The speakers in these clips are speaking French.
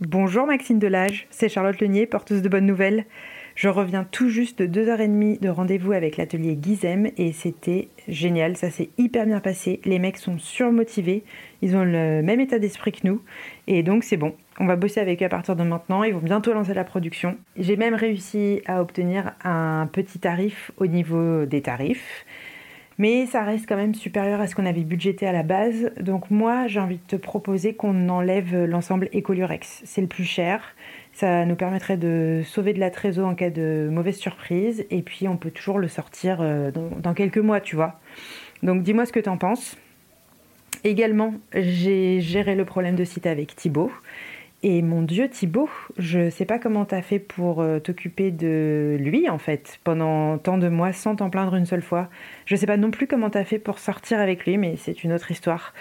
Bonjour Maxime Delage, c'est Charlotte Lenier, porteuse de bonnes nouvelles. Je reviens tout juste de deux heures et demie de rendez-vous avec l'atelier Gizem et c'était génial, ça s'est hyper bien passé. Les mecs sont surmotivés, ils ont le même état d'esprit que nous et donc c'est bon. On va bosser avec eux à partir de maintenant, ils vont bientôt lancer la production. J'ai même réussi à obtenir un petit tarif au niveau des tarifs. Mais ça reste quand même supérieur à ce qu'on avait budgété à la base. Donc moi, j'ai envie de te proposer qu'on enlève l'ensemble Ecolurex. C'est le plus cher. Ça nous permettrait de sauver de la trésor en cas de mauvaise surprise. Et puis, on peut toujours le sortir euh, dans, quelques mois, tu vois. Donc, dis-moi ce que tu en penses. Également, j'ai géré le problème de site avec Thibaut. Et mon Dieu, Thibaut, je sais pas comment t'as fait pour euh, t'occuper de lui, en fait, pendant tant de mois sans t'en plaindre une seule fois. Je sais pas non plus comment t'as fait pour sortir avec lui, mais c'est une autre histoire.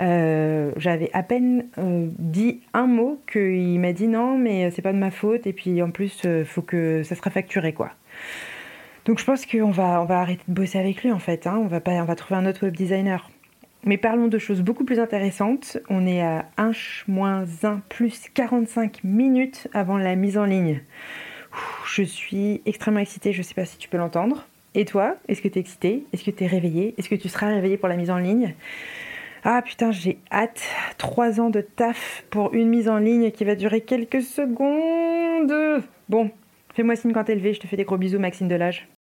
Euh, j'avais à peine euh, dit un mot qu'il m'a dit non, mais c'est pas de ma faute, et puis en plus, faut que ça sera facturé, quoi. Donc je pense qu'on va, on va arrêter de bosser avec lui, en fait. Hein. On, va pas, on va trouver un autre web designer. Mais parlons de choses beaucoup plus intéressantes. On est à 1-1 plus 45 minutes avant la mise en ligne. Je suis extrêmement excitée, je ne sais pas si tu peux l'entendre. Et toi, est-ce que tu es excitée? Est-ce que tu es réveillée? Est-ce que tu seras réveillée pour la mise en ligne? Ah putain, j'ai hâte. Trois ans de taf pour une mise en ligne qui va durer quelques secondes. Bon, fais-moi signe quand t'es levé, je te fais des gros bisous Maxime Delage.